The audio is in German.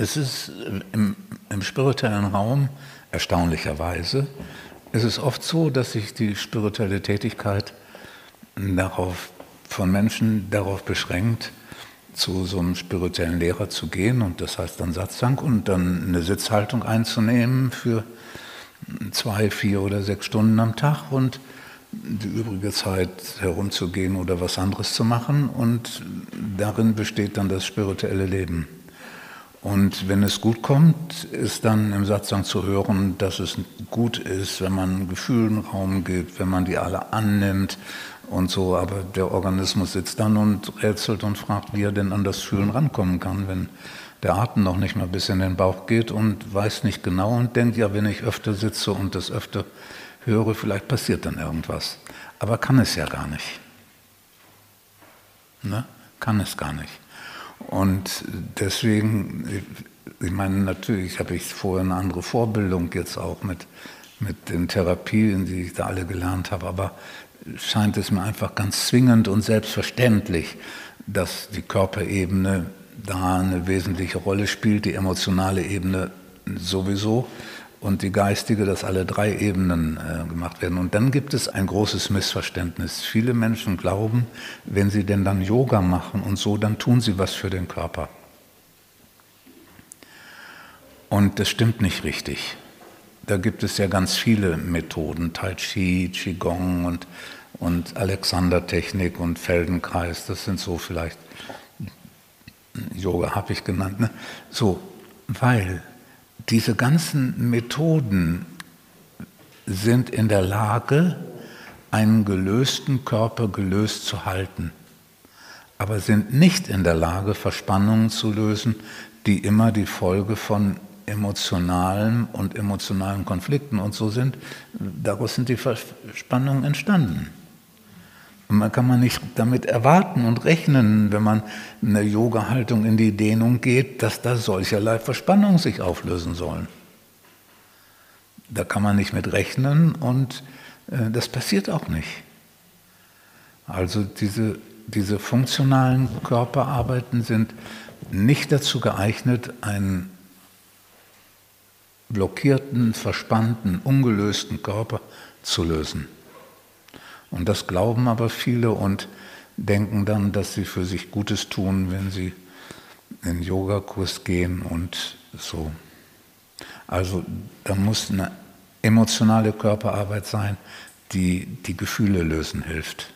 Es ist im, im spirituellen Raum erstaunlicherweise es ist oft so, dass sich die spirituelle Tätigkeit darauf, von Menschen darauf beschränkt, zu so einem spirituellen Lehrer zu gehen und das heißt dann Satzang und dann eine Sitzhaltung einzunehmen für zwei, vier oder sechs Stunden am Tag und die übrige Zeit herumzugehen oder was anderes zu machen und darin besteht dann das spirituelle Leben. Und wenn es gut kommt, ist dann im Satzang zu hören, dass es gut ist, wenn man Gefühlen Raum gibt, wenn man die alle annimmt und so. Aber der Organismus sitzt dann und rätselt und fragt, wie er denn an das Fühlen rankommen kann, wenn der Atem noch nicht mal bis in den Bauch geht und weiß nicht genau und denkt, ja, wenn ich öfter sitze und das öfter höre, vielleicht passiert dann irgendwas. Aber kann es ja gar nicht. Ne? Kann es gar nicht. Und deswegen, ich meine, natürlich habe ich vorher eine andere Vorbildung jetzt auch mit, mit den Therapien, die ich da alle gelernt habe, aber scheint es mir einfach ganz zwingend und selbstverständlich, dass die Körperebene da eine wesentliche Rolle spielt, die emotionale Ebene sowieso und die geistige, dass alle drei Ebenen äh, gemacht werden. Und dann gibt es ein großes Missverständnis. Viele Menschen glauben, wenn sie denn dann Yoga machen und so, dann tun sie was für den Körper. Und das stimmt nicht richtig. Da gibt es ja ganz viele Methoden, Tai Chi, Qigong und, und Alexander-Technik und Feldenkreis, das sind so vielleicht, Yoga habe ich genannt. Ne? So, weil diese ganzen Methoden sind in der Lage, einen gelösten Körper gelöst zu halten, aber sind nicht in der Lage, Verspannungen zu lösen, die immer die Folge von emotionalen und emotionalen Konflikten und so sind. Daraus sind die Verspannungen entstanden. Und man kann man nicht damit erwarten und rechnen, wenn man eine Yoga-Haltung in die Dehnung geht, dass da solcherlei Verspannungen sich auflösen sollen. Da kann man nicht mit rechnen und äh, das passiert auch nicht. Also diese, diese funktionalen Körperarbeiten sind nicht dazu geeignet, einen blockierten, verspannten, ungelösten Körper zu lösen. Und das glauben aber viele und denken dann, dass sie für sich Gutes tun, wenn sie in den Yogakurs gehen und so. Also da muss eine emotionale Körperarbeit sein, die die Gefühle lösen hilft.